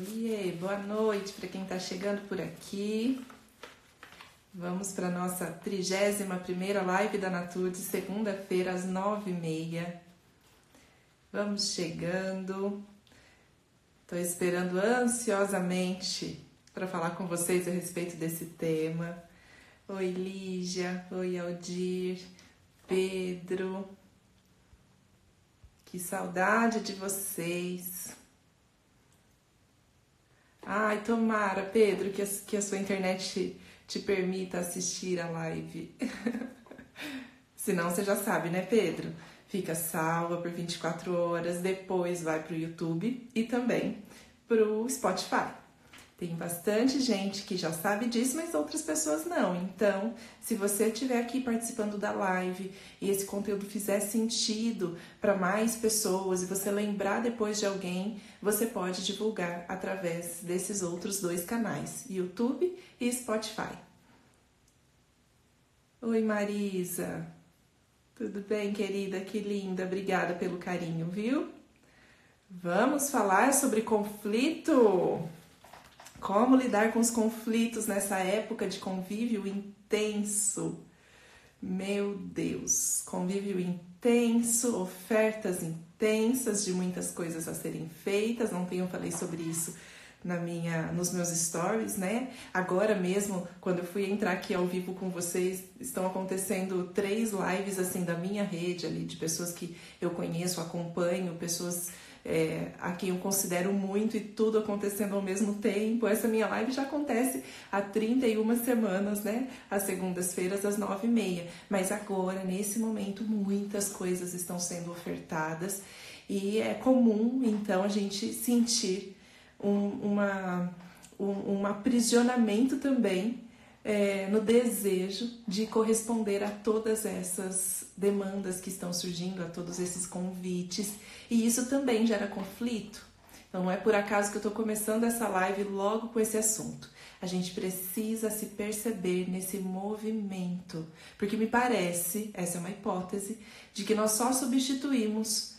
Oiê, boa noite para quem está chegando por aqui. Vamos para a nossa 31 live da Natur de segunda-feira às 9h30. Vamos chegando. Estou esperando ansiosamente para falar com vocês a respeito desse tema. Oi, Lígia. Oi, Aldir. Pedro. Que saudade de vocês. Ai, tomara, Pedro, que a, que a sua internet te, permita assistir a live. Senão você já sabe, né, Pedro? Fica salva por 24 horas, depois vai para o YouTube e também para o Spotify. Tem bastante gente que já sabe disso, mas outras pessoas não. Então, se você estiver aqui participando da live e esse conteúdo fizer sentido para mais pessoas e você lembrar depois de alguém, você pode divulgar através desses outros dois canais, YouTube e Spotify. Oi, Marisa. Tudo bem, querida? Que linda. Obrigada pelo carinho, viu? Vamos falar sobre conflito. Como lidar com os conflitos nessa época de convívio intenso? Meu Deus, convívio intenso, ofertas intensas de muitas coisas a serem feitas. Não tenho falei sobre isso na minha nos meus stories, né? Agora mesmo, quando eu fui entrar aqui ao vivo com vocês, estão acontecendo três lives assim da minha rede ali de pessoas que eu conheço, acompanho, pessoas é, a quem eu considero muito e tudo acontecendo ao mesmo tempo. Essa minha live já acontece há 31 semanas, né? Às segundas-feiras, às 9h30. Mas agora, nesse momento, muitas coisas estão sendo ofertadas e é comum, então, a gente sentir um, uma, um, um aprisionamento também é, no desejo de corresponder a todas essas demandas que estão surgindo, a todos esses convites, e isso também gera conflito. Então não é por acaso que eu estou começando essa live logo com esse assunto. A gente precisa se perceber nesse movimento, porque me parece, essa é uma hipótese, de que nós só substituímos,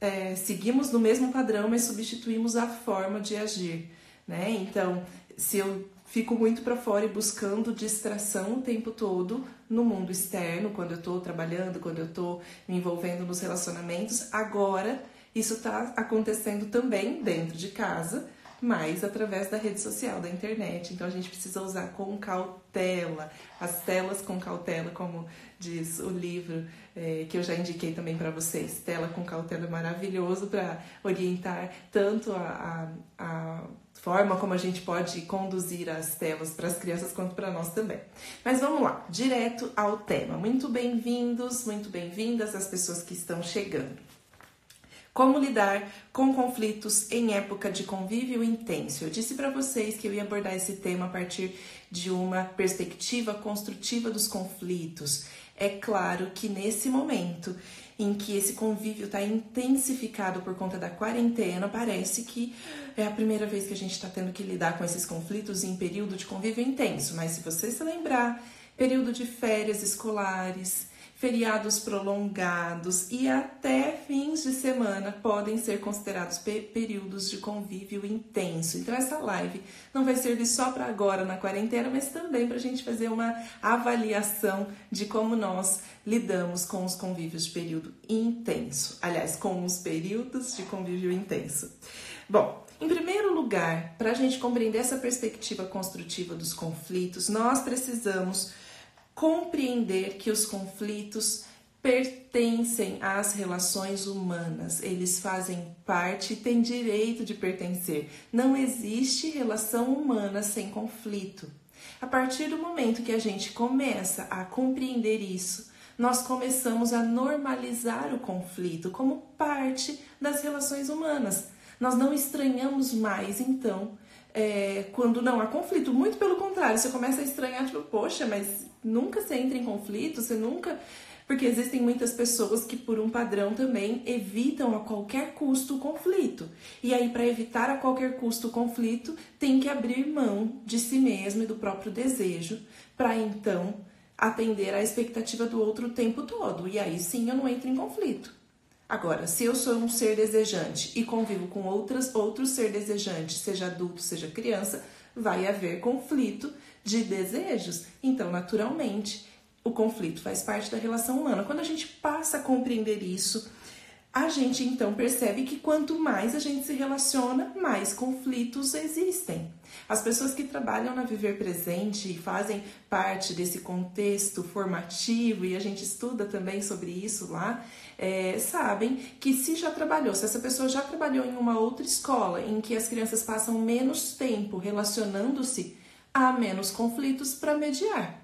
é, seguimos no mesmo padrão, mas substituímos a forma de agir. Né? Então, se eu fico muito para fora e buscando distração o tempo todo no mundo externo, quando eu estou trabalhando, quando eu estou me envolvendo nos relacionamentos. Agora, isso está acontecendo também dentro de casa, mas através da rede social, da internet. Então a gente precisa usar com cautela, as telas com cautela, como diz o livro é, que eu já indiquei também para vocês. Tela com cautela é maravilhoso para orientar tanto a, a, a forma como a gente pode conduzir as telas para as crianças quanto para nós também. Mas vamos lá, direto ao tema. Muito bem-vindos, muito bem-vindas as pessoas que estão chegando. Como lidar com conflitos em época de convívio intenso? Eu disse para vocês que eu ia abordar esse tema a partir de uma perspectiva construtiva dos conflitos. É claro que nesse momento em que esse convívio está intensificado por conta da quarentena, parece que é a primeira vez que a gente está tendo que lidar com esses conflitos em período de convívio intenso. Mas se você se lembrar, período de férias escolares, feriados prolongados e até fins de semana podem ser considerados períodos de convívio intenso. Então, essa live não vai servir só para agora na quarentena, mas também para a gente fazer uma avaliação de como nós lidamos com os convívios de período intenso. Aliás, com os períodos de convívio intenso. Bom, em primeiro lugar, para a gente compreender essa perspectiva construtiva dos conflitos, nós precisamos compreender que os conflitos pertencem às relações humanas, eles fazem parte e têm direito de pertencer. Não existe relação humana sem conflito. A partir do momento que a gente começa a compreender isso, nós começamos a normalizar o conflito como parte das relações humanas. Nós não estranhamos mais, então, é, quando não há conflito. Muito pelo contrário, você começa a estranhar, tipo, poxa, mas nunca você entra em conflito, você nunca. Porque existem muitas pessoas que, por um padrão também, evitam a qualquer custo o conflito. E aí, para evitar a qualquer custo o conflito, tem que abrir mão de si mesmo e do próprio desejo, para então atender à expectativa do outro o tempo todo. E aí sim eu não entro em conflito. Agora, se eu sou um ser desejante e convivo com outras, outros ser desejantes, seja adulto, seja criança, vai haver conflito de desejos. Então, naturalmente, o conflito faz parte da relação humana. Quando a gente passa a compreender isso, a gente então percebe que quanto mais a gente se relaciona, mais conflitos existem. As pessoas que trabalham na Viver Presente e fazem parte desse contexto formativo, e a gente estuda também sobre isso lá, é, sabem que se já trabalhou, se essa pessoa já trabalhou em uma outra escola em que as crianças passam menos tempo relacionando-se, há menos conflitos para mediar.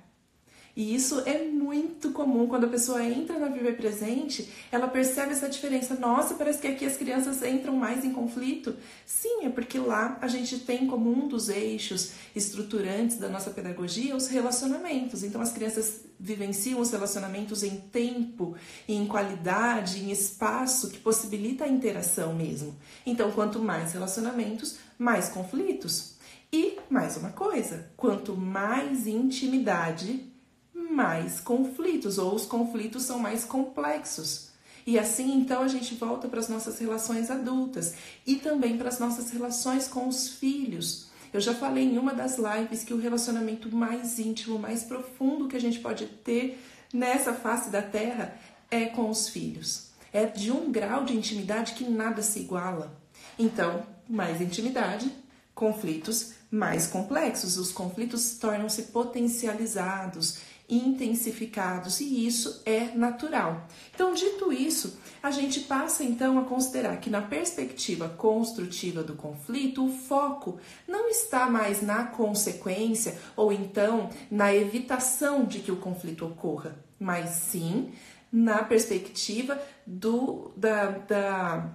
E isso é muito comum quando a pessoa entra na Viver Presente, ela percebe essa diferença. Nossa, parece que aqui as crianças entram mais em conflito. Sim, é porque lá a gente tem como um dos eixos estruturantes da nossa pedagogia os relacionamentos. Então as crianças vivenciam os relacionamentos em tempo, em qualidade, em espaço que possibilita a interação mesmo. Então, quanto mais relacionamentos, mais conflitos. E mais uma coisa, quanto mais intimidade, mais conflitos, ou os conflitos são mais complexos. E assim, então, a gente volta para as nossas relações adultas e também para as nossas relações com os filhos. Eu já falei em uma das lives que o relacionamento mais íntimo, mais profundo que a gente pode ter nessa face da terra é com os filhos. É de um grau de intimidade que nada se iguala. Então, mais intimidade, conflitos mais complexos. Os conflitos tornam-se potencializados intensificados e isso é natural. Então, dito isso, a gente passa então a considerar que na perspectiva construtiva do conflito, o foco não está mais na consequência ou então na evitação de que o conflito ocorra, mas sim na perspectiva do, da, da,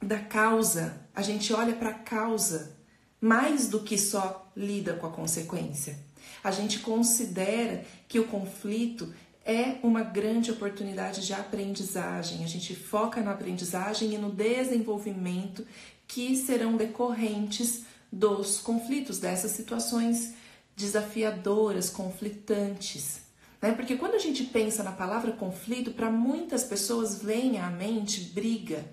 da causa. A gente olha para a causa mais do que só lida com a consequência a gente considera que o conflito é uma grande oportunidade de aprendizagem. A gente foca na aprendizagem e no desenvolvimento que serão decorrentes dos conflitos, dessas situações desafiadoras, conflitantes. Né? Porque quando a gente pensa na palavra conflito, para muitas pessoas vem à mente briga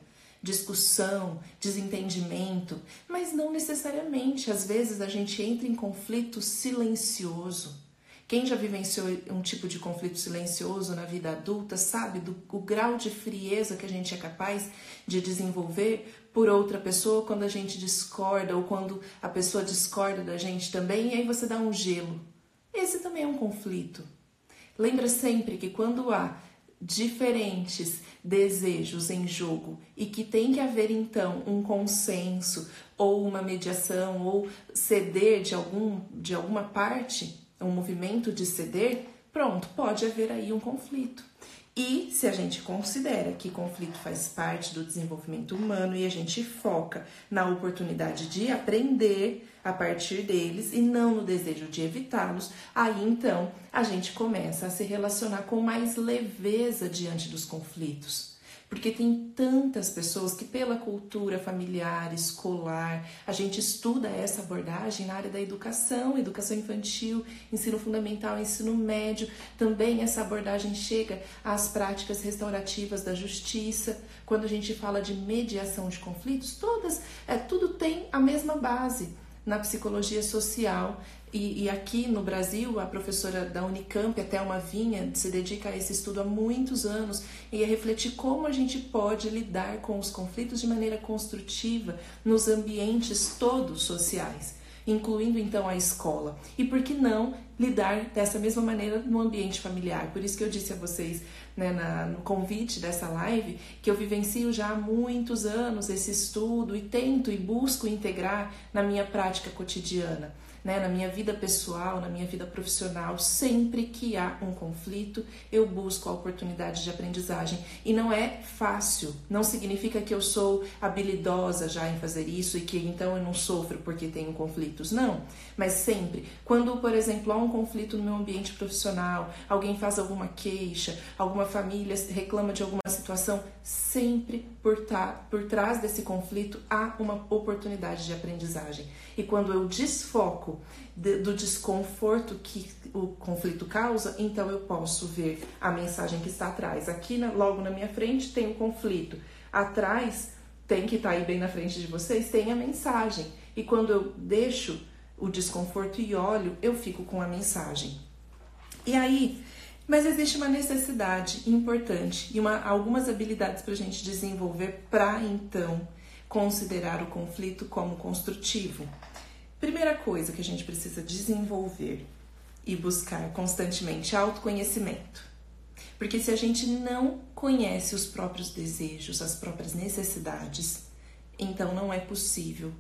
discussão, desentendimento, mas não necessariamente. Às vezes a gente entra em conflito silencioso. Quem já vivenciou um tipo de conflito silencioso na vida adulta sabe do o grau de frieza que a gente é capaz de desenvolver por outra pessoa quando a gente discorda ou quando a pessoa discorda da gente também, e aí você dá um gelo. Esse também é um conflito. Lembra sempre que quando há diferentes desejos em jogo e que tem que haver então um consenso ou uma mediação ou ceder de algum de alguma parte, um movimento de ceder, pronto, pode haver aí um conflito. E se a gente considera que conflito faz parte do desenvolvimento humano e a gente foca na oportunidade de aprender a partir deles e não no desejo de evitá-los, aí então a gente começa a se relacionar com mais leveza diante dos conflitos porque tem tantas pessoas que, pela cultura familiar, escolar, a gente estuda essa abordagem na área da educação, educação infantil, ensino fundamental, ensino médio. Também essa abordagem chega às práticas restaurativas da justiça. Quando a gente fala de mediação de conflitos, todas, é, tudo tem a mesma base na psicologia social e, e, aqui no Brasil, a professora da Unicamp, até uma Vinha, se dedica a esse estudo há muitos anos e a refletir como a gente pode lidar com os conflitos de maneira construtiva nos ambientes todos sociais, incluindo então a escola. E por que não lidar dessa mesma maneira no ambiente familiar? Por isso que eu disse a vocês né, na, no convite dessa live que eu vivencio já há muitos anos esse estudo e tento e busco integrar na minha prática cotidiana né, na minha vida pessoal, na minha vida profissional, sempre que há um conflito, eu busco a oportunidade de aprendizagem. E não é fácil, não significa que eu sou habilidosa já em fazer isso e que então eu não sofro porque tenho conflitos. Não, mas sempre, quando, por exemplo, há um conflito no meu ambiente profissional, alguém faz alguma queixa, alguma família reclama de alguma situação, sempre por, tá, por trás desse conflito há uma oportunidade de aprendizagem. E quando eu desfoco foco de, do desconforto que o conflito causa, então eu posso ver a mensagem que está atrás. Aqui, na, logo na minha frente, tem o conflito. Atrás, tem que estar tá aí bem na frente de vocês, tem a mensagem. E quando eu deixo o desconforto e olho, eu fico com a mensagem. E aí, mas existe uma necessidade importante e uma, algumas habilidades para a gente desenvolver para então considerar o conflito como construtivo. Primeira coisa que a gente precisa desenvolver e buscar constantemente autoconhecimento. Porque se a gente não conhece os próprios desejos, as próprias necessidades, então não é possível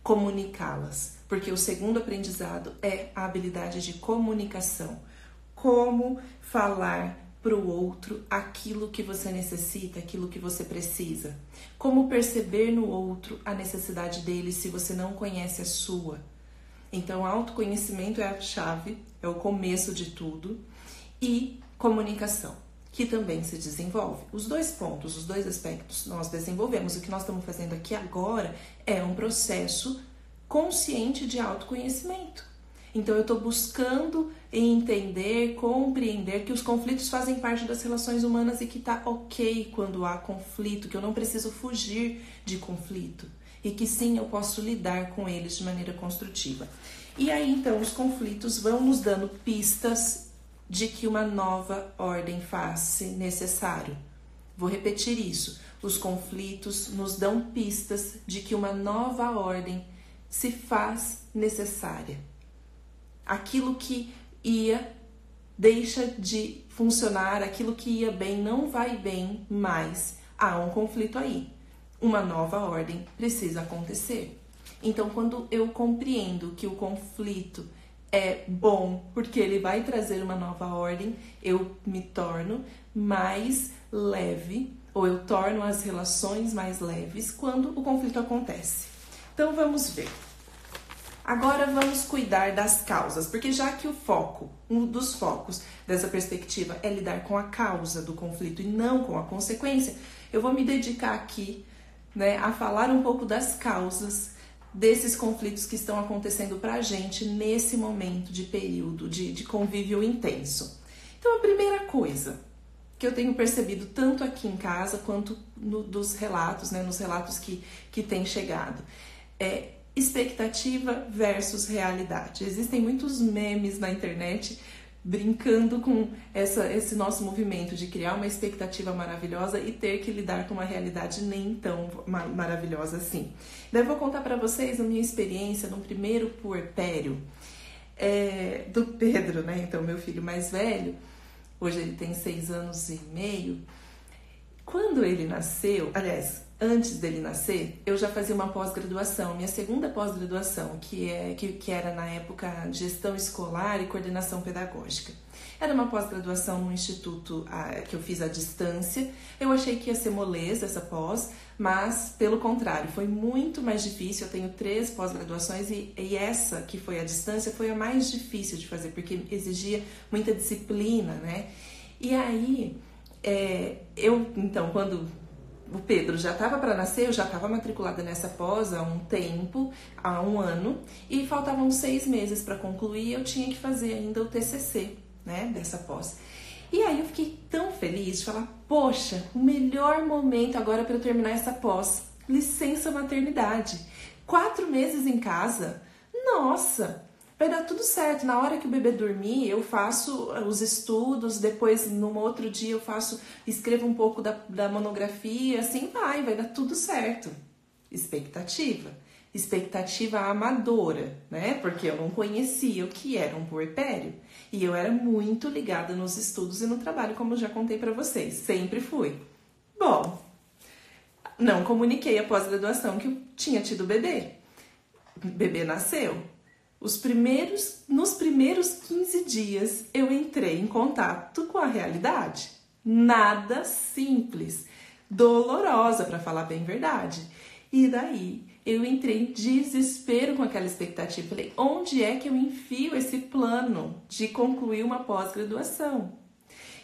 comunicá-las. Porque o segundo aprendizado é a habilidade de comunicação. Como falar para o outro aquilo que você necessita, aquilo que você precisa. Como perceber no outro a necessidade dele se você não conhece a sua. Então, autoconhecimento é a chave, é o começo de tudo. E comunicação, que também se desenvolve. Os dois pontos, os dois aspectos nós desenvolvemos. O que nós estamos fazendo aqui agora é um processo consciente de autoconhecimento. Então eu estou buscando entender, compreender que os conflitos fazem parte das relações humanas e que tá ok quando há conflito, que eu não preciso fugir de conflito e que sim eu posso lidar com eles de maneira construtiva. E aí então os conflitos vão nos dando pistas de que uma nova ordem faz-se necessário. Vou repetir isso. Os conflitos nos dão pistas de que uma nova ordem se faz necessária aquilo que ia deixa de funcionar, aquilo que ia bem não vai bem mais. Há um conflito aí. Uma nova ordem precisa acontecer. Então, quando eu compreendo que o conflito é bom porque ele vai trazer uma nova ordem, eu me torno mais leve ou eu torno as relações mais leves quando o conflito acontece. Então, vamos ver. Agora vamos cuidar das causas, porque já que o foco, um dos focos dessa perspectiva é lidar com a causa do conflito e não com a consequência, eu vou me dedicar aqui né, a falar um pouco das causas desses conflitos que estão acontecendo para a gente nesse momento de período de, de convívio intenso. Então, a primeira coisa que eu tenho percebido tanto aqui em casa quanto no, dos relatos, né, nos relatos que, que têm chegado, é expectativa versus realidade. Existem muitos memes na internet brincando com essa, esse nosso movimento de criar uma expectativa maravilhosa e ter que lidar com uma realidade nem tão maravilhosa assim. Daí vou contar para vocês a minha experiência no primeiro puerpério é, do Pedro, né? Então, meu filho mais velho, hoje ele tem seis anos e meio. Quando ele nasceu, aliás, antes dele nascer, eu já fazia uma pós-graduação, minha segunda pós-graduação, que, é, que, que era na época gestão escolar e coordenação pedagógica. Era uma pós-graduação no instituto a, que eu fiz à distância. Eu achei que ia ser moleza essa pós, mas pelo contrário, foi muito mais difícil. Eu tenho três pós-graduações e, e essa que foi à distância foi a mais difícil de fazer, porque exigia muita disciplina, né? E aí, é, eu, então, quando o Pedro já estava para nascer, eu já estava matriculada nessa pós há um tempo, há um ano, e faltavam seis meses para concluir. Eu tinha que fazer ainda o TCC, né, dessa pós. E aí eu fiquei tão feliz de falar: poxa, o melhor momento agora para eu terminar essa pós, licença maternidade, quatro meses em casa. Nossa, vai dar tudo certo. Na hora que o bebê dormir, eu faço eh, os estudos, depois no outro dia eu faço, escrevo um pouco da, da monografia, assim vai, vai dar tudo certo. Expectativa. Expectativa amadora, né? Porque eu não conhecia o que era um puerpério. E eu era muito ligada nos estudos e no trabalho, como já contei para vocês. Sempre fui. Bom, não comuniquei a pós-graduação que eu tinha tido bebê. O bebê nasceu os primeiros, nos primeiros 15 dias eu entrei em contato com a realidade. Nada simples, dolorosa para falar bem verdade. E daí eu entrei em desespero com aquela expectativa. Falei, onde é que eu enfio esse plano de concluir uma pós-graduação?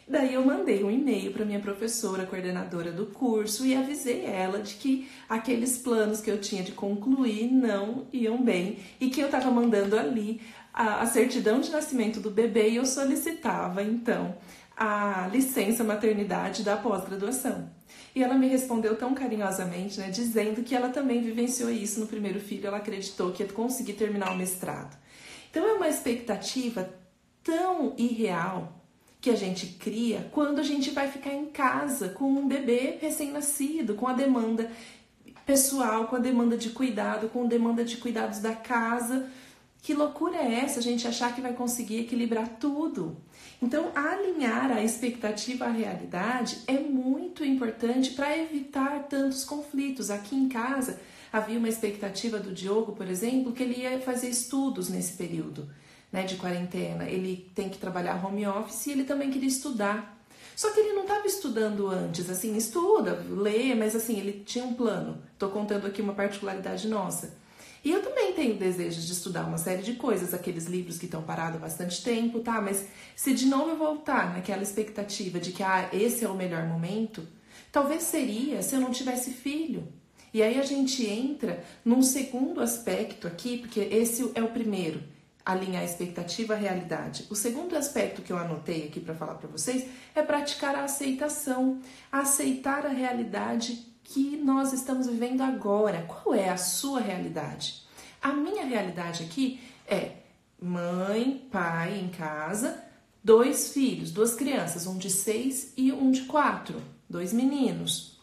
Daí eu mandei um e-mail para minha professora, coordenadora do curso, e avisei ela de que aqueles planos que eu tinha de concluir não iam bem e que eu estava mandando ali a, a certidão de nascimento do bebê e eu solicitava então a licença maternidade da pós-graduação. E ela me respondeu tão carinhosamente, né, dizendo que ela também vivenciou isso no primeiro filho, ela acreditou que ia conseguir terminar o mestrado. Então é uma expectativa tão irreal que a gente cria quando a gente vai ficar em casa com um bebê recém-nascido, com a demanda pessoal, com a demanda de cuidado, com a demanda de cuidados da casa. Que loucura é essa a gente achar que vai conseguir equilibrar tudo? Então, alinhar a expectativa à realidade é muito importante para evitar tantos conflitos. Aqui em casa havia uma expectativa do Diogo, por exemplo, que ele ia fazer estudos nesse período né, de quarentena, ele tem que trabalhar home office e ele também queria estudar. Só que ele não estava estudando antes, assim, estuda, lê, mas assim, ele tinha um plano. Estou contando aqui uma particularidade nossa. E eu também tenho desejo de estudar uma série de coisas, aqueles livros que estão parados há bastante tempo, tá? Mas se de novo eu voltar naquela expectativa de que ah, esse é o melhor momento, talvez seria se eu não tivesse filho. E aí a gente entra num segundo aspecto aqui, porque esse é o primeiro alinhar expectativa à realidade. O segundo aspecto que eu anotei aqui para falar para vocês é praticar a aceitação, aceitar a realidade que nós estamos vivendo agora. Qual é a sua realidade? A minha realidade aqui é mãe, pai em casa, dois filhos, duas crianças, um de seis e um de quatro, dois meninos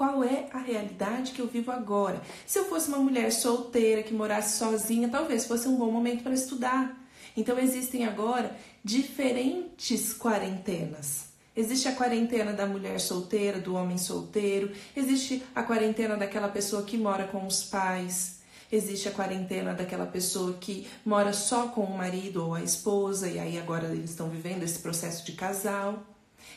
qual é a realidade que eu vivo agora. Se eu fosse uma mulher solteira que morasse sozinha, talvez fosse um bom momento para estudar. Então existem agora diferentes quarentenas. Existe a quarentena da mulher solteira, do homem solteiro, existe a quarentena daquela pessoa que mora com os pais, existe a quarentena daquela pessoa que mora só com o marido ou a esposa e aí agora eles estão vivendo esse processo de casal.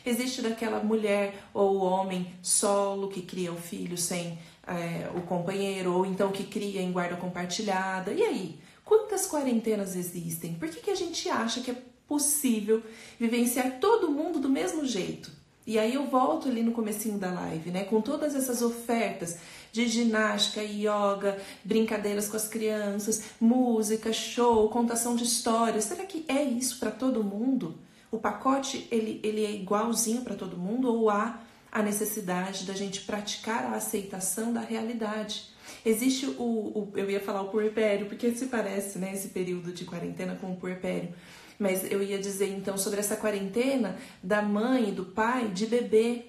Existe daquela mulher ou homem solo que cria o filho sem é, o companheiro, ou então que cria em guarda compartilhada. E aí? Quantas quarentenas existem? Por que, que a gente acha que é possível vivenciar todo mundo do mesmo jeito? E aí eu volto ali no comecinho da live, né, com todas essas ofertas de ginástica, yoga, brincadeiras com as crianças, música, show, contação de histórias. Será que é isso para todo mundo? O pacote ele, ele é igualzinho para todo mundo ou há a necessidade da gente praticar a aceitação da realidade? Existe o, o eu ia falar o puerpério, porque se parece, né, esse período de quarentena com o puerpério. Mas eu ia dizer então sobre essa quarentena da mãe e do pai de bebê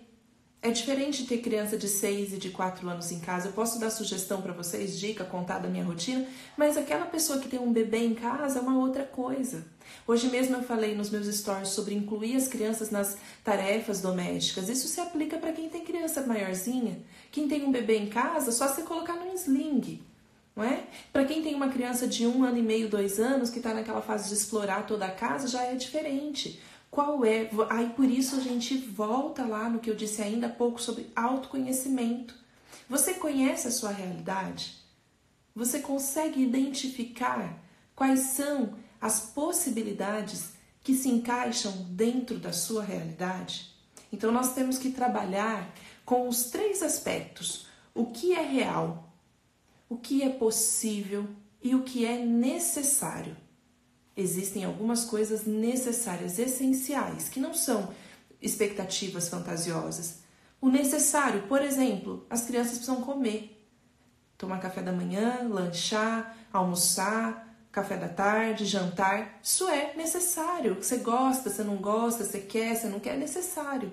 é diferente ter criança de 6 e de 4 anos em casa. Eu posso dar sugestão para vocês, dica, contar da minha rotina, mas aquela pessoa que tem um bebê em casa é uma outra coisa. Hoje mesmo eu falei nos meus stories sobre incluir as crianças nas tarefas domésticas. Isso se aplica para quem tem criança maiorzinha. Quem tem um bebê em casa, só se colocar num sling. Não é? Para quem tem uma criança de um ano e meio, dois anos, que está naquela fase de explorar toda a casa, já é diferente. Qual é? Aí por isso a gente volta lá no que eu disse ainda há pouco sobre autoconhecimento. Você conhece a sua realidade? Você consegue identificar quais são as possibilidades que se encaixam dentro da sua realidade? Então nós temos que trabalhar com os três aspectos: o que é real, o que é possível e o que é necessário existem algumas coisas necessárias, essenciais, que não são expectativas fantasiosas. O necessário, por exemplo, as crianças precisam comer. Tomar café da manhã, lanchar, almoçar, café da tarde, jantar. Isso é necessário. Você gosta, você não gosta, você quer, você não quer, é necessário.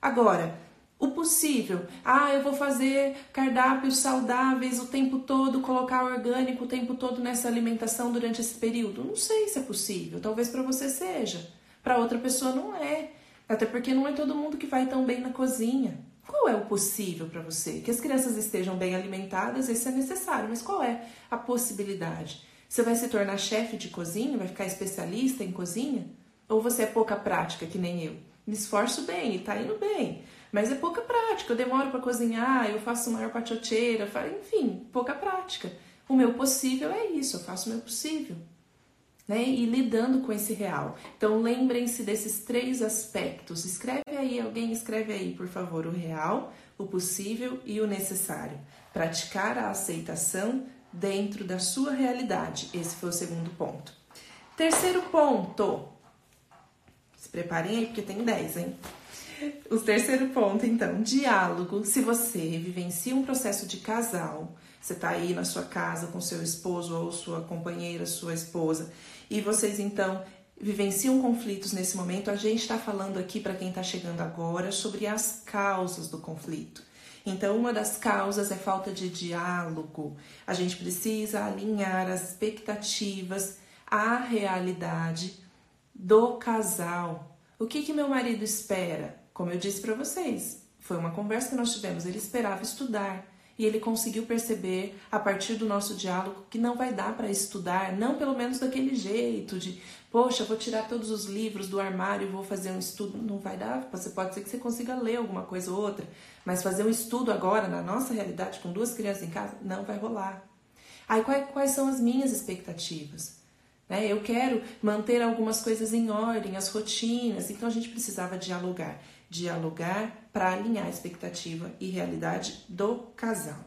Agora, o possível. Ah, eu vou fazer cardápios saudáveis o tempo todo, colocar orgânico o tempo todo nessa alimentação durante esse período. Não sei se é possível. Talvez para você seja. Para outra pessoa não é. Até porque não é todo mundo que vai tão bem na cozinha. Qual é o possível para você? Que as crianças estejam bem alimentadas, isso é necessário, mas qual é a possibilidade? Você vai se tornar chefe de cozinha? Vai ficar especialista em cozinha? Ou você é pouca prática, que nem eu? Me esforço bem e tá indo bem mas é pouca prática. Eu demoro para cozinhar, eu faço maior pachoteira, enfim, pouca prática. O meu possível é isso, eu faço o meu possível. né? E lidando com esse real. Então lembrem-se desses três aspectos. Escreve aí, alguém escreve aí, por favor, o real, o possível e o necessário. Praticar a aceitação dentro da sua realidade. Esse foi o segundo ponto. Terceiro ponto. Se preparem aí, porque tem 10, hein? O terceiro ponto, então, diálogo. Se você vivencia um processo de casal, você tá aí na sua casa com seu esposo ou sua companheira, sua esposa, e vocês então vivenciam conflitos nesse momento, a gente está falando aqui para quem está chegando agora sobre as causas do conflito. Então, uma das causas é falta de diálogo. A gente precisa alinhar as expectativas à realidade do casal. O que que meu marido espera? Como eu disse para vocês, foi uma conversa que nós tivemos. Ele esperava estudar e ele conseguiu perceber a partir do nosso diálogo que não vai dar para estudar, não pelo menos daquele jeito de, poxa, vou tirar todos os livros do armário e vou fazer um estudo, não vai dar. Você pode ser que você consiga ler alguma coisa ou outra, mas fazer um estudo agora na nossa realidade com duas crianças em casa não vai rolar. Aí quais, quais são as minhas expectativas? Né? Eu quero manter algumas coisas em ordem, as rotinas, então a gente precisava dialogar dialogar para alinhar a expectativa e realidade do casal.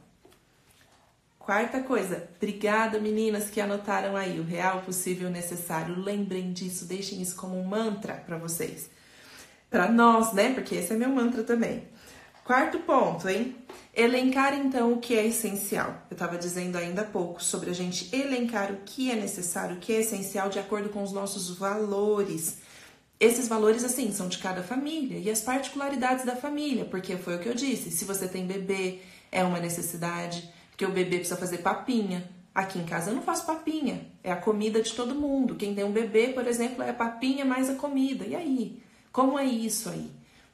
Quarta coisa, obrigada meninas que anotaram aí o real, possível, necessário. Lembrem disso, deixem isso como um mantra para vocês. Para nós, né? Porque esse é meu mantra também. Quarto ponto, hein? Elencar então o que é essencial. Eu estava dizendo ainda há pouco sobre a gente elencar o que é necessário, o que é essencial de acordo com os nossos valores esses valores, assim, são de cada família e as particularidades da família, porque foi o que eu disse: se você tem bebê, é uma necessidade, porque o bebê precisa fazer papinha. Aqui em casa eu não faço papinha, é a comida de todo mundo. Quem tem um bebê, por exemplo, é a papinha mais a comida. E aí? Como é isso aí?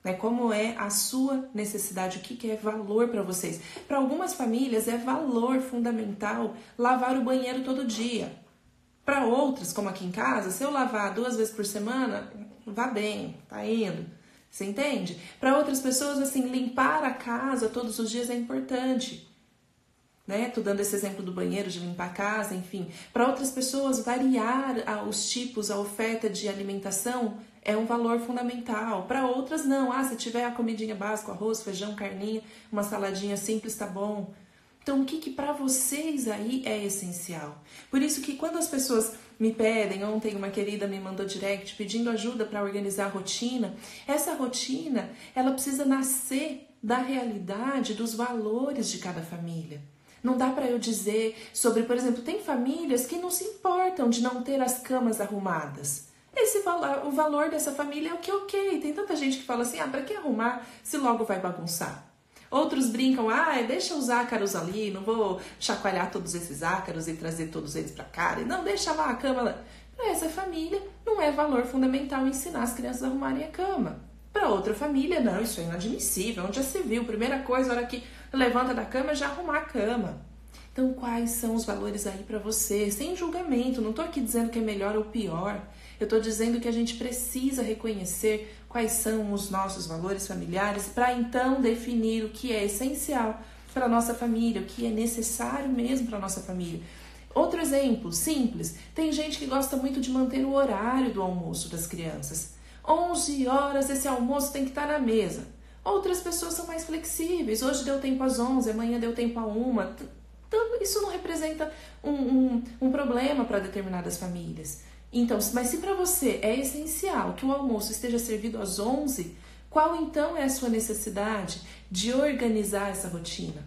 Né? Como é a sua necessidade? O que, que é valor para vocês? Para algumas famílias é valor fundamental lavar o banheiro todo dia. Para outras, como aqui em casa, se eu lavar duas vezes por semana, vá bem, tá indo. Você entende? Para outras pessoas, assim, limpar a casa todos os dias é importante. Né? Tô dando esse exemplo do banheiro, de limpar a casa, enfim. Para outras pessoas, variar os tipos, a oferta de alimentação é um valor fundamental. Para outras, não. Ah, se tiver a comidinha básica, arroz, feijão, carninha, uma saladinha simples, tá bom. Então, o que, que para vocês aí é essencial? Por isso que quando as pessoas me pedem, ontem uma querida me mandou direct pedindo ajuda para organizar a rotina, essa rotina, ela precisa nascer da realidade, dos valores de cada família. Não dá para eu dizer sobre, por exemplo, tem famílias que não se importam de não ter as camas arrumadas. Esse valor, o valor dessa família é o que ok. Tem tanta gente que fala assim: "Ah, para que arrumar se logo vai bagunçar?" Outros brincam, ah, deixa os ácaros ali, não vou chacoalhar todos esses ácaros e trazer todos eles para cá. Não, deixa lá a cama. Para essa família, não é valor fundamental ensinar as crianças a arrumarem a cama. Para outra família, não, isso é inadmissível. Onde já se viu? Primeira coisa, a hora que levanta da cama, já arrumar a cama. Então, quais são os valores aí para você? Sem julgamento, não estou aqui dizendo que é melhor ou pior. Eu estou dizendo que a gente precisa reconhecer quais são os nossos valores familiares para então definir o que é essencial para a nossa família, o que é necessário mesmo para a nossa família. Outro exemplo simples: tem gente que gosta muito de manter o horário do almoço das crianças. 11 horas esse almoço tem que estar na mesa. Outras pessoas são mais flexíveis. Hoje deu tempo às 11, amanhã deu tempo a uma. Então, isso não representa um, um, um problema para determinadas famílias. Então, mas se para você é essencial que o almoço esteja servido às 11, qual então é a sua necessidade de organizar essa rotina?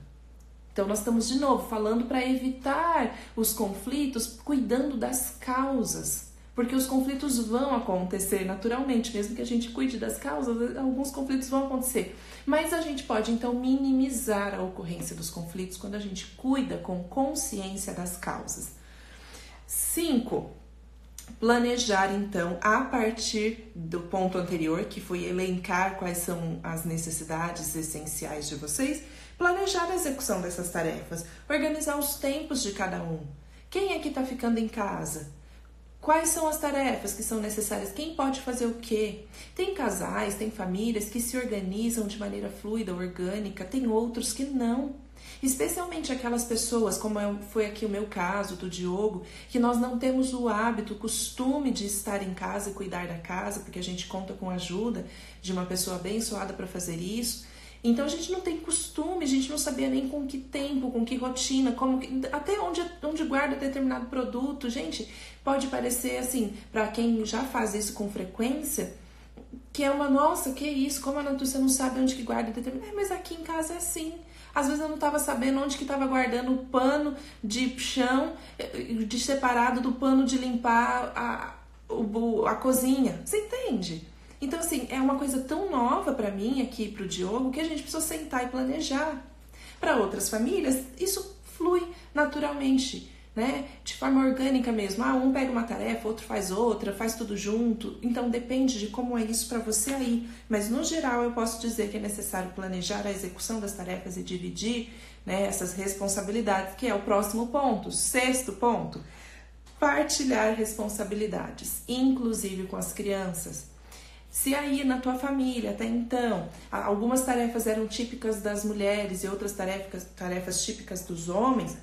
Então, nós estamos de novo falando para evitar os conflitos, cuidando das causas. Porque os conflitos vão acontecer naturalmente, mesmo que a gente cuide das causas, alguns conflitos vão acontecer. Mas a gente pode então minimizar a ocorrência dos conflitos quando a gente cuida com consciência das causas. 5 planejar então a partir do ponto anterior, que foi elencar quais são as necessidades essenciais de vocês, planejar a execução dessas tarefas, organizar os tempos de cada um. Quem é que está ficando em casa? Quais são as tarefas que são necessárias? Quem pode fazer o quê? Tem casais, tem famílias que se organizam de maneira fluida, orgânica, tem outros que não. Especialmente aquelas pessoas, como foi aqui o meu caso, do Diogo, que nós não temos o hábito, o costume de estar em casa e cuidar da casa, porque a gente conta com a ajuda de uma pessoa abençoada para fazer isso. Então a gente não tem costume, a gente não sabia nem com que tempo, com que rotina, como que, até onde, onde guarda determinado produto. Gente, pode parecer assim, para quem já faz isso com frequência, que é uma nossa, que isso, como a Natura não sabe onde que guarda determinado. É, mas aqui em casa é assim. Às vezes eu não estava sabendo onde que estava guardando o pano de chão, de separado do pano de limpar a, a, cozinha. Você entende? Então, assim, é uma coisa tão nova para mim aqui para o Diogo que a gente precisa sentar e planejar. Para outras famílias, isso flui naturalmente, né? De forma orgânica mesmo. Ah, um pega uma tarefa, outro faz outra, faz tudo junto. Então depende de como é isso para você aí. Mas no geral, eu posso dizer que é necessário planejar a execução das tarefas e dividir né, essas responsabilidades, que é o próximo ponto. Sexto ponto: partilhar responsabilidades, inclusive com as crianças. Se aí na tua família até então algumas tarefas eram típicas das mulheres e outras tarefas, tarefas típicas dos homens,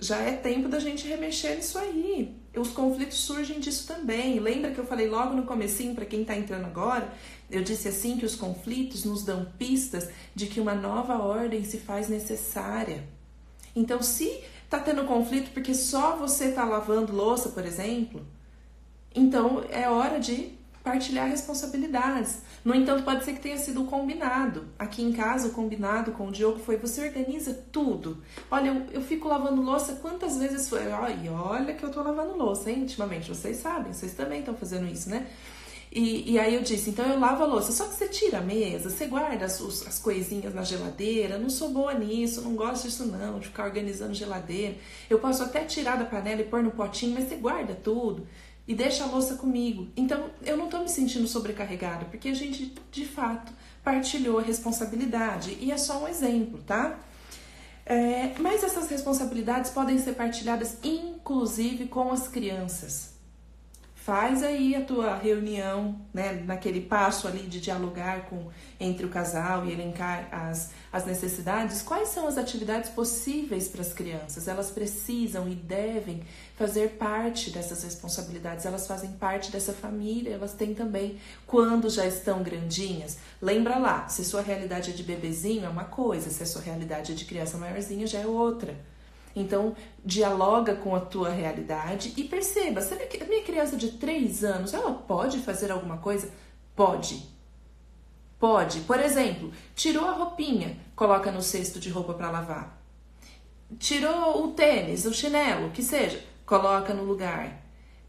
já é tempo da gente remexer nisso aí. Os conflitos surgem disso também. Lembra que eu falei logo no comecinho para quem está entrando agora? Eu disse assim que os conflitos nos dão pistas de que uma nova ordem se faz necessária. Então, se tá tendo conflito porque só você está lavando louça, por exemplo, então é hora de partilhar responsabilidades. No entanto, pode ser que tenha sido combinado. Aqui em casa, o combinado com o Diogo foi: você organiza tudo. Olha, eu, eu fico lavando louça quantas vezes foi? Olha, olha que eu tô lavando louça, hein? Intimamente, vocês sabem, vocês também estão fazendo isso, né? E, e, aí eu disse, então eu lavo a louça, só que você tira a mesa, você guarda as, as coisinhas na geladeira, não sou boa nisso, não gosto disso não, de ficar organizando geladeira. Eu posso até tirar da panela e pôr no potinho, mas você guarda tudo e deixa a louça comigo. Então eu não estou me sentindo sobrecarregada, porque a gente de fato partilhou a responsabilidade e é só um exemplo, tá? É, mas essas responsabilidades podem ser partilhadas inclusive com as crianças. Faz aí a tua reunião, né, naquele passo ali de dialogar com entre o casal e elencar as, as necessidades. Quais são as atividades possíveis para as crianças? Elas precisam e devem fazer parte dessas responsabilidades. Elas fazem parte dessa família. Elas têm também quando já estão grandinhas. Lembra lá, se sua realidade é de bebezinho é uma coisa, se a sua realidade é de criança maiorzinha já é outra. Então, dialoga com a tua realidade e perceba, será que a minha criança de 3 anos, ela pode fazer alguma coisa? Pode. Pode. Por exemplo, tirou a roupinha, coloca no cesto de roupa para lavar. Tirou o tênis, o chinelo, que seja, coloca no lugar.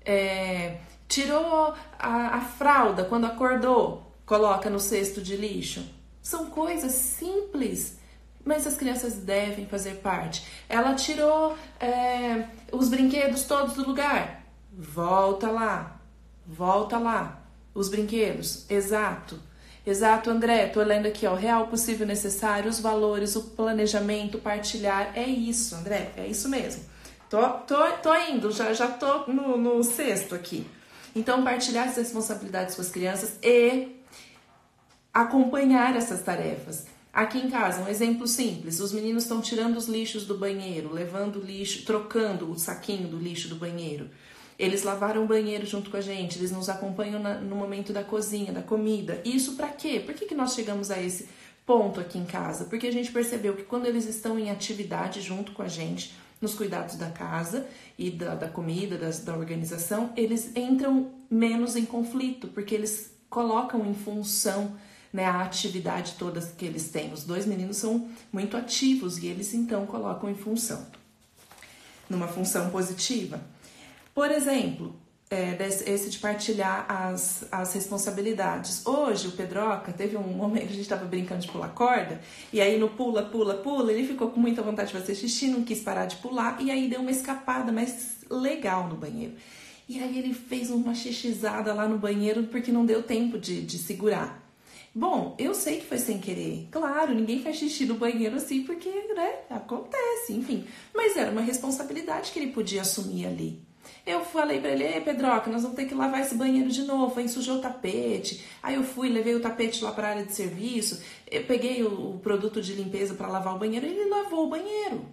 É, tirou a, a fralda quando acordou, coloca no cesto de lixo. São coisas simples mas as crianças devem fazer parte. Ela tirou é, os brinquedos todos do lugar. Volta lá, volta lá. Os brinquedos, exato. Exato, André, tô lendo aqui, ó, real, possível, necessário, os valores, o planejamento, partilhar, é isso, André, é isso mesmo. Tô, tô, tô indo, já, já tô no, no sexto aqui. Então, partilhar as responsabilidades com as crianças e acompanhar essas tarefas. Aqui em casa, um exemplo simples: os meninos estão tirando os lixos do banheiro, levando o lixo, trocando o saquinho do lixo do banheiro. Eles lavaram o banheiro junto com a gente, eles nos acompanham na, no momento da cozinha, da comida. Isso para quê? Por que, que nós chegamos a esse ponto aqui em casa? Porque a gente percebeu que quando eles estão em atividade junto com a gente, nos cuidados da casa e da, da comida, das, da organização, eles entram menos em conflito, porque eles colocam em função né, a atividade toda que eles têm. Os dois meninos são muito ativos e eles então colocam em função, numa função positiva. Por exemplo, é, esse de partilhar as, as responsabilidades. Hoje o Pedroca teve um momento, a gente estava brincando de pular corda, e aí no pula, pula, pula, ele ficou com muita vontade de fazer xixi, não quis parar de pular, e aí deu uma escapada mais legal no banheiro. E aí ele fez uma xixizada lá no banheiro porque não deu tempo de, de segurar. Bom, eu sei que foi sem querer. Claro, ninguém faz xixi no banheiro assim porque, né, acontece, enfim. Mas era uma responsabilidade que ele podia assumir ali. Eu falei para ele, ei Pedroca, nós vamos ter que lavar esse banheiro de novo, aí sujou o tapete. Aí eu fui, levei o tapete lá para a área de serviço, eu peguei o, o produto de limpeza para lavar o banheiro, ele lavou o banheiro.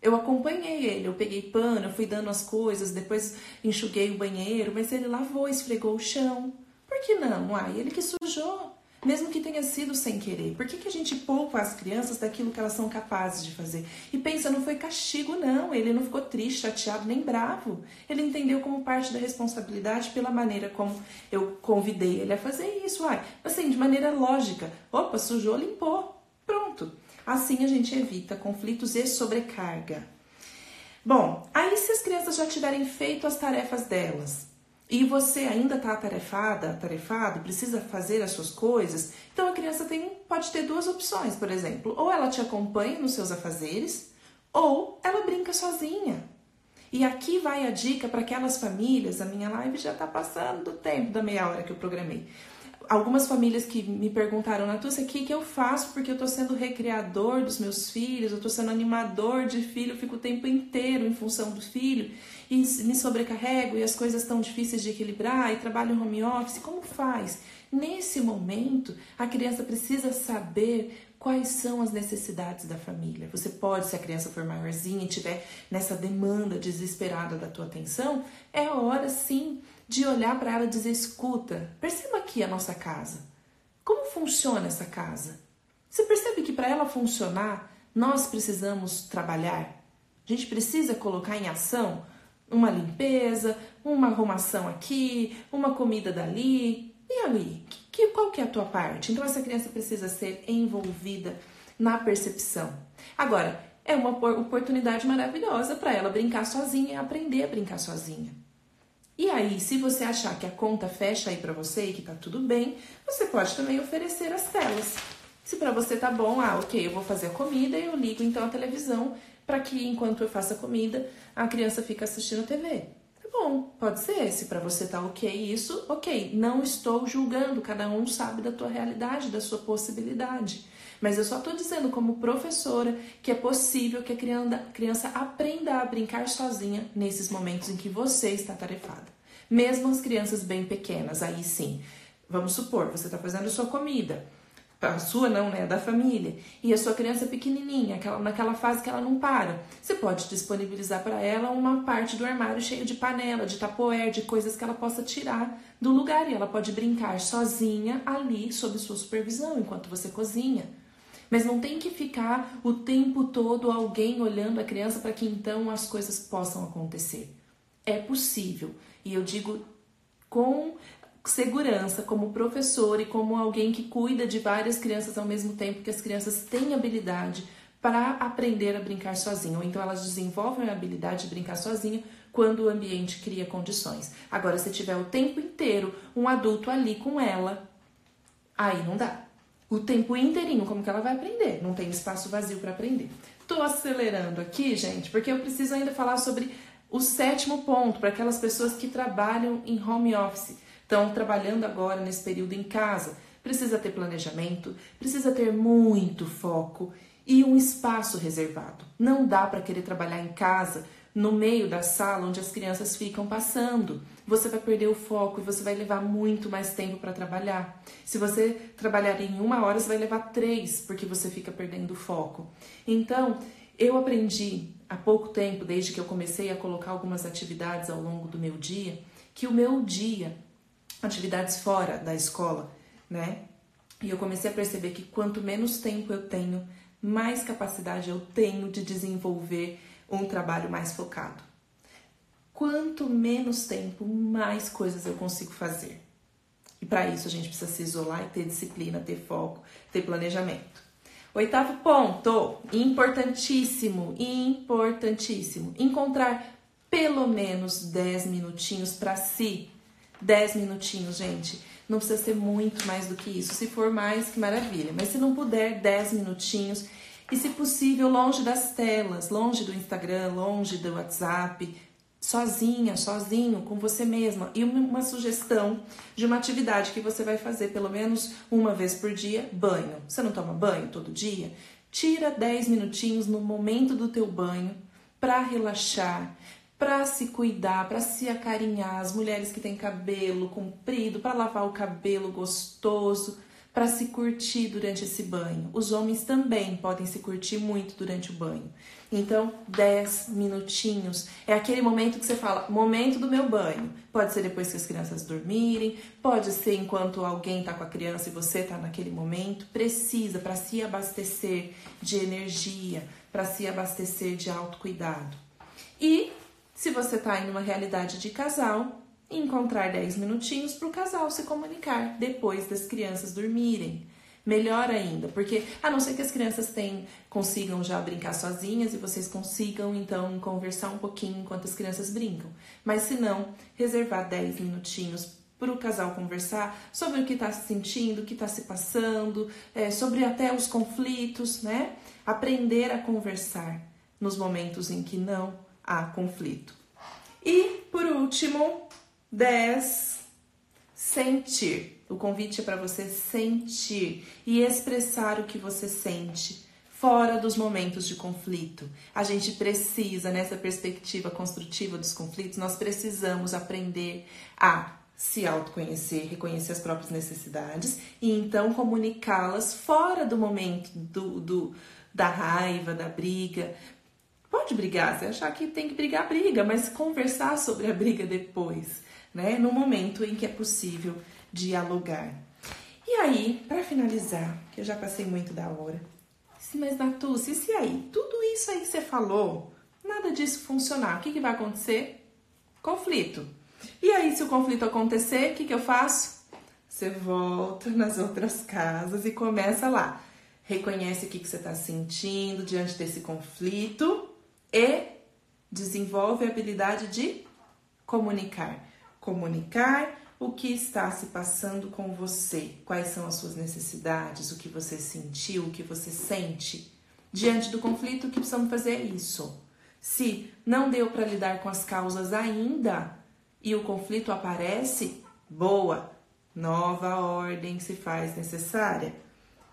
Eu acompanhei ele, eu peguei pano, eu fui dando as coisas, depois enxuguei o banheiro, mas ele lavou, esfregou o chão. Por que não? Uai, ele que sujou mesmo que tenha sido sem querer. Por que, que a gente poupa as crianças daquilo que elas são capazes de fazer? E pensa, não foi castigo, não. Ele não ficou triste, chateado, nem bravo. Ele entendeu como parte da responsabilidade pela maneira como eu convidei ele a fazer isso. Ai, assim, de maneira lógica. Opa, sujou, limpou. Pronto. Assim a gente evita conflitos e sobrecarga. Bom, aí se as crianças já tiverem feito as tarefas delas, e você ainda está atarefada, atarefado, precisa fazer as suas coisas, então a criança tem, pode ter duas opções, por exemplo. Ou ela te acompanha nos seus afazeres, ou ela brinca sozinha. E aqui vai a dica para aquelas famílias, a minha live já está passando do tempo da meia hora que eu programei algumas famílias que me perguntaram, Natúcia, o que, que eu faço? Porque eu estou sendo recreador dos meus filhos, eu estou sendo animador de filho, eu fico o tempo inteiro em função do filho e me sobrecarrego e as coisas estão difíceis de equilibrar e trabalho home office. Como faz? Nesse momento, a criança precisa saber quais são as necessidades da família. Você pode, se a criança for maiorzinha e tiver nessa demanda desesperada da tua atenção, é hora sim de olhar para ela e dizer: escuta, perceba aqui a nossa casa. Como funciona essa casa? Você percebe que para ela funcionar, nós precisamos trabalhar? A gente precisa colocar em ação uma limpeza, uma arrumação aqui, uma comida dali. E ali? Que, qual que é a tua parte? Então essa criança precisa ser envolvida na percepção. Agora, é uma oportunidade maravilhosa para ela brincar sozinha aprender a brincar sozinha. E aí, se você achar que a conta fecha aí para você e que tá tudo bem, você pode também oferecer as telas. Se para você tá bom, ah, ok, eu vou fazer a comida e eu ligo então a televisão para que enquanto eu faço a comida, a criança fica assistindo TV. Tá bom, pode ser. Se para você tá ok isso, ok. Não estou julgando, cada um sabe da tua realidade, da sua possibilidade. Mas eu só estou dizendo, como professora, que é possível que a criança aprenda a brincar sozinha nesses momentos em que você está tarefada. Mesmo as crianças bem pequenas, aí sim. Vamos supor, você está fazendo sua comida. A sua não, né? Da família. E a sua criança pequenininha, aquela, naquela fase que ela não para. Você pode disponibilizar para ela uma parte do armário cheio de panela, de tapoer, de coisas que ela possa tirar do lugar. E ela pode brincar sozinha ali, sob sua supervisão, enquanto você cozinha. Mas não tem que ficar o tempo todo alguém olhando a criança para que então as coisas possam acontecer. É possível. E eu digo com segurança, como professor e como alguém que cuida de várias crianças ao mesmo tempo, que as crianças têm habilidade para aprender a brincar sozinho. Ou então elas desenvolvem a habilidade de brincar sozinho quando o ambiente cria condições. Agora, se tiver o tempo inteiro um adulto ali com ela, aí não dá o tempo inteirinho, como que ela vai aprender? Não tem espaço vazio para aprender. Tô acelerando aqui, gente, porque eu preciso ainda falar sobre o sétimo ponto para aquelas pessoas que trabalham em home office, estão trabalhando agora nesse período em casa. Precisa ter planejamento, precisa ter muito foco e um espaço reservado. Não dá para querer trabalhar em casa no meio da sala onde as crianças ficam passando. Você vai perder o foco e você vai levar muito mais tempo para trabalhar. Se você trabalhar em uma hora, você vai levar três, porque você fica perdendo o foco. Então, eu aprendi há pouco tempo, desde que eu comecei a colocar algumas atividades ao longo do meu dia, que o meu dia, atividades fora da escola, né? E eu comecei a perceber que quanto menos tempo eu tenho, mais capacidade eu tenho de desenvolver um trabalho mais focado. Quanto menos tempo, mais coisas eu consigo fazer. E para isso a gente precisa se isolar e ter disciplina, ter foco, ter planejamento. Oitavo ponto, importantíssimo, importantíssimo, encontrar pelo menos 10 minutinhos para si. 10 minutinhos, gente. Não precisa ser muito mais do que isso. Se for mais, que maravilha. Mas se não puder, 10 minutinhos e, se possível, longe das telas, longe do Instagram, longe do WhatsApp, sozinha, sozinho, com você mesma. E uma sugestão de uma atividade que você vai fazer pelo menos uma vez por dia, banho. Você não toma banho todo dia? Tira 10 minutinhos no momento do teu banho para relaxar, para se cuidar, para se acarinhar, as mulheres que têm cabelo comprido, para lavar o cabelo gostoso, para se curtir durante esse banho. Os homens também podem se curtir muito durante o banho. Então, 10 minutinhos é aquele momento que você fala, momento do meu banho. Pode ser depois que as crianças dormirem, pode ser enquanto alguém está com a criança e você está naquele momento. Precisa para se abastecer de energia, para se abastecer de autocuidado. E se você está em uma realidade de casal, encontrar 10 minutinhos para o casal se comunicar depois das crianças dormirem. Melhor ainda, porque a não ser que as crianças tenham, consigam já brincar sozinhas e vocês consigam então conversar um pouquinho enquanto as crianças brincam. Mas se não, reservar 10 minutinhos para o casal conversar sobre o que está se sentindo, o que está se passando, é, sobre até os conflitos, né? Aprender a conversar nos momentos em que não a conflito. E, por último, 10. Sentir. O convite é para você sentir e expressar o que você sente fora dos momentos de conflito. A gente precisa, nessa perspectiva construtiva dos conflitos, nós precisamos aprender a se autoconhecer, reconhecer as próprias necessidades e então comunicá-las fora do momento do, do, da raiva, da briga, Pode brigar, se achar que tem que brigar, briga, mas conversar sobre a briga depois, né? No momento em que é possível dialogar. E aí, para finalizar, que eu já passei muito da hora. Mas Natuce, e se aí, tudo isso aí que você falou, nada disso funcionar, o que, que vai acontecer? Conflito. E aí, se o conflito acontecer, o que, que eu faço? Você volta nas outras casas e começa lá. Reconhece o que, que você está sentindo diante desse conflito e desenvolve a habilidade de comunicar. Comunicar o que está se passando com você, quais são as suas necessidades, o que você sentiu, o que você sente. Diante do conflito, o que precisamos fazer é isso. Se não deu para lidar com as causas ainda e o conflito aparece, boa, nova ordem se faz necessária.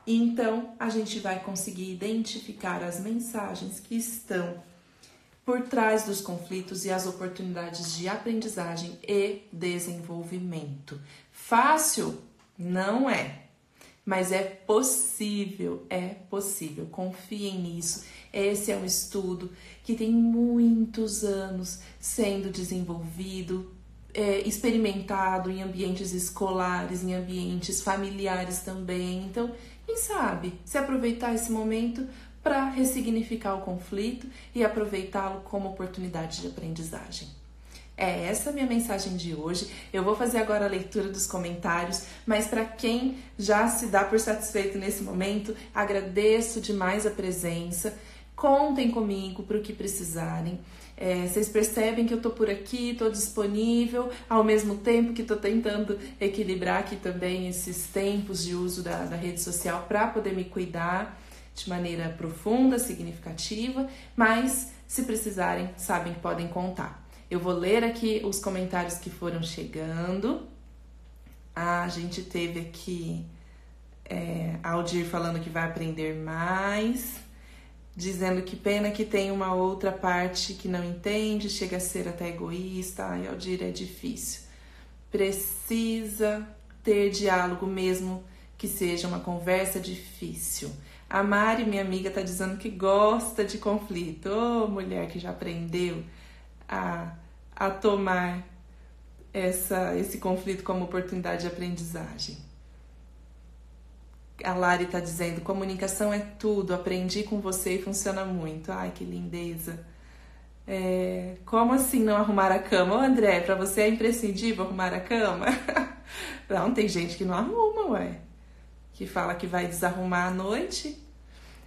Então a gente vai conseguir identificar as mensagens que estão por trás dos conflitos e as oportunidades de aprendizagem e desenvolvimento. Fácil? Não é. Mas é possível, é possível. Confiem nisso. Esse é um estudo que tem muitos anos sendo desenvolvido, é, experimentado em ambientes escolares, em ambientes familiares também. Então, quem sabe se aproveitar esse momento para ressignificar o conflito e aproveitá-lo como oportunidade de aprendizagem. É essa a minha mensagem de hoje. Eu vou fazer agora a leitura dos comentários, mas para quem já se dá por satisfeito nesse momento, agradeço demais a presença. Contem comigo para o que precisarem. É, vocês percebem que eu tô por aqui, tô disponível, ao mesmo tempo que tô tentando equilibrar aqui também esses tempos de uso da, da rede social para poder me cuidar de maneira profunda, significativa, mas se precisarem, sabem que podem contar. Eu vou ler aqui os comentários que foram chegando. A gente teve aqui é, Aldir falando que vai aprender mais, dizendo que pena que tem uma outra parte que não entende, chega a ser até egoísta. Ai, Aldir, é difícil. Precisa ter diálogo mesmo que seja uma conversa difícil. A Mari, minha amiga, tá dizendo que gosta de conflito. Ô, oh, mulher que já aprendeu a, a tomar essa, esse conflito como oportunidade de aprendizagem. A Lari tá dizendo: comunicação é tudo, aprendi com você e funciona muito. Ai, que lindeza. É, como assim não arrumar a cama? Ô, André, para você é imprescindível arrumar a cama? não, tem gente que não arruma, ué que fala que vai desarrumar à noite.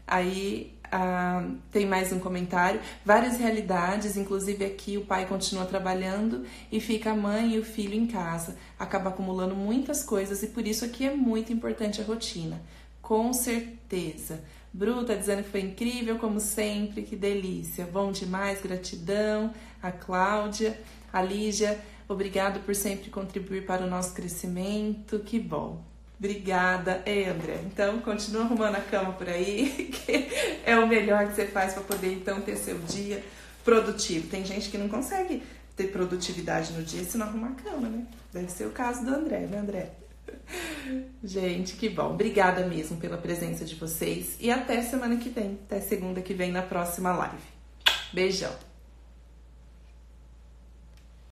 Aí ah, tem mais um comentário. Várias realidades, inclusive aqui o pai continua trabalhando e fica a mãe e o filho em casa. Acaba acumulando muitas coisas e por isso aqui é muito importante a rotina. Com certeza. Bru tá dizendo que foi incrível, como sempre, que delícia. Bom demais, gratidão. A Cláudia, a Lígia, obrigado por sempre contribuir para o nosso crescimento. Que bom. Obrigada, é André. Então continua arrumando a cama por aí, que é o melhor que você faz para poder então ter seu dia produtivo. Tem gente que não consegue ter produtividade no dia se não arrumar a cama, né? Deve ser o caso do André, né, André? Gente, que bom. Obrigada mesmo pela presença de vocês e até semana que vem, até segunda que vem na próxima live. Beijão.